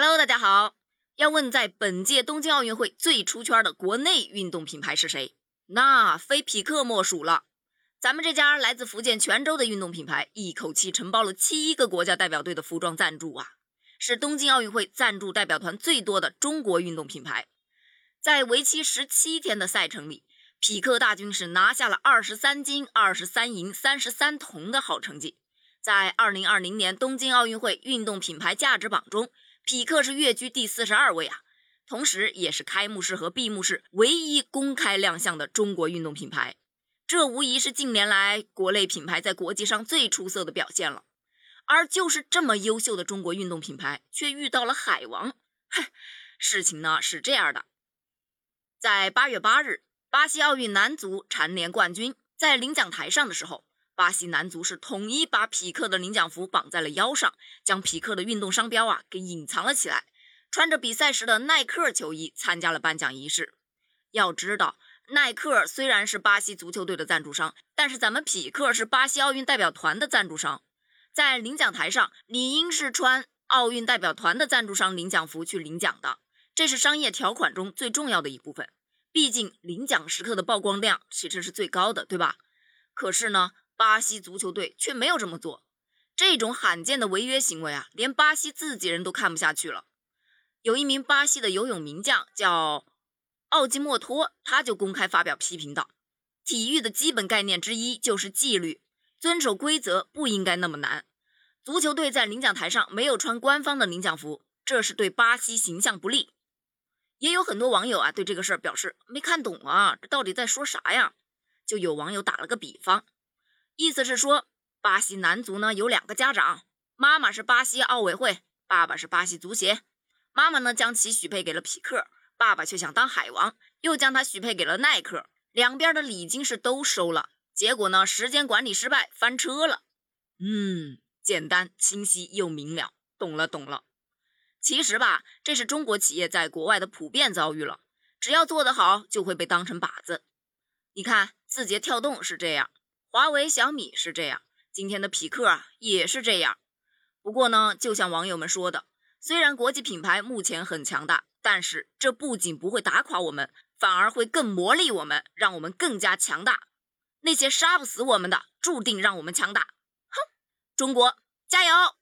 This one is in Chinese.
Hello，大家好。要问在本届东京奥运会最出圈的国内运动品牌是谁？那非匹克莫属了。咱们这家来自福建泉州的运动品牌，一口气承包了七个国家代表队的服装赞助啊，是东京奥运会赞助代表团最多的中国运动品牌。在为期十七天的赛程里，匹克大军是拿下了二十三金、二十三银、三十三铜的好成绩。在二零二零年东京奥运会运动品牌价值榜中，匹克是跃居第四十二位啊，同时也是开幕式和闭幕式唯一公开亮相的中国运动品牌。这无疑是近年来国内品牌在国际上最出色的表现了。而就是这么优秀的中国运动品牌，却遇到了海王。哼，事情呢是这样的，在八月八日，巴西奥运男足蝉联冠军，在领奖台上的时候。巴西男足是统一把匹克的领奖服绑在了腰上，将匹克的运动商标啊给隐藏了起来，穿着比赛时的耐克球衣参加了颁奖仪式。要知道，耐克虽然是巴西足球队的赞助商，但是咱们匹克是巴西奥运代表团的赞助商，在领奖台上理应是穿奥运代表团的赞助商领奖服去领奖的，这是商业条款中最重要的一部分。毕竟领奖时刻的曝光量其实是最高的，对吧？可是呢？巴西足球队却没有这么做，这种罕见的违约行为啊，连巴西自己人都看不下去了。有一名巴西的游泳名将叫奥基莫托，他就公开发表批评道：“体育的基本概念之一就是纪律，遵守规则不应该那么难。足球队在领奖台上没有穿官方的领奖服，这是对巴西形象不利。”也有很多网友啊对这个事儿表示没看懂啊，这到底在说啥呀？就有网友打了个比方。意思是说，巴西男足呢有两个家长，妈妈是巴西奥委会，爸爸是巴西足协。妈妈呢将其许配给了匹克，爸爸却想当海王，又将他许配给了耐克。两边的礼金是都收了，结果呢时间管理失败，翻车了。嗯，简单清晰又明了，懂了懂了。其实吧，这是中国企业在国外的普遍遭遇了，只要做得好，就会被当成靶子。你看，字节跳动是这样。华为、小米是这样，今天的匹克啊也是这样。不过呢，就像网友们说的，虽然国际品牌目前很强大，但是这不仅不会打垮我们，反而会更磨砺我们，让我们更加强大。那些杀不死我们的，注定让我们强大。哼，中国加油！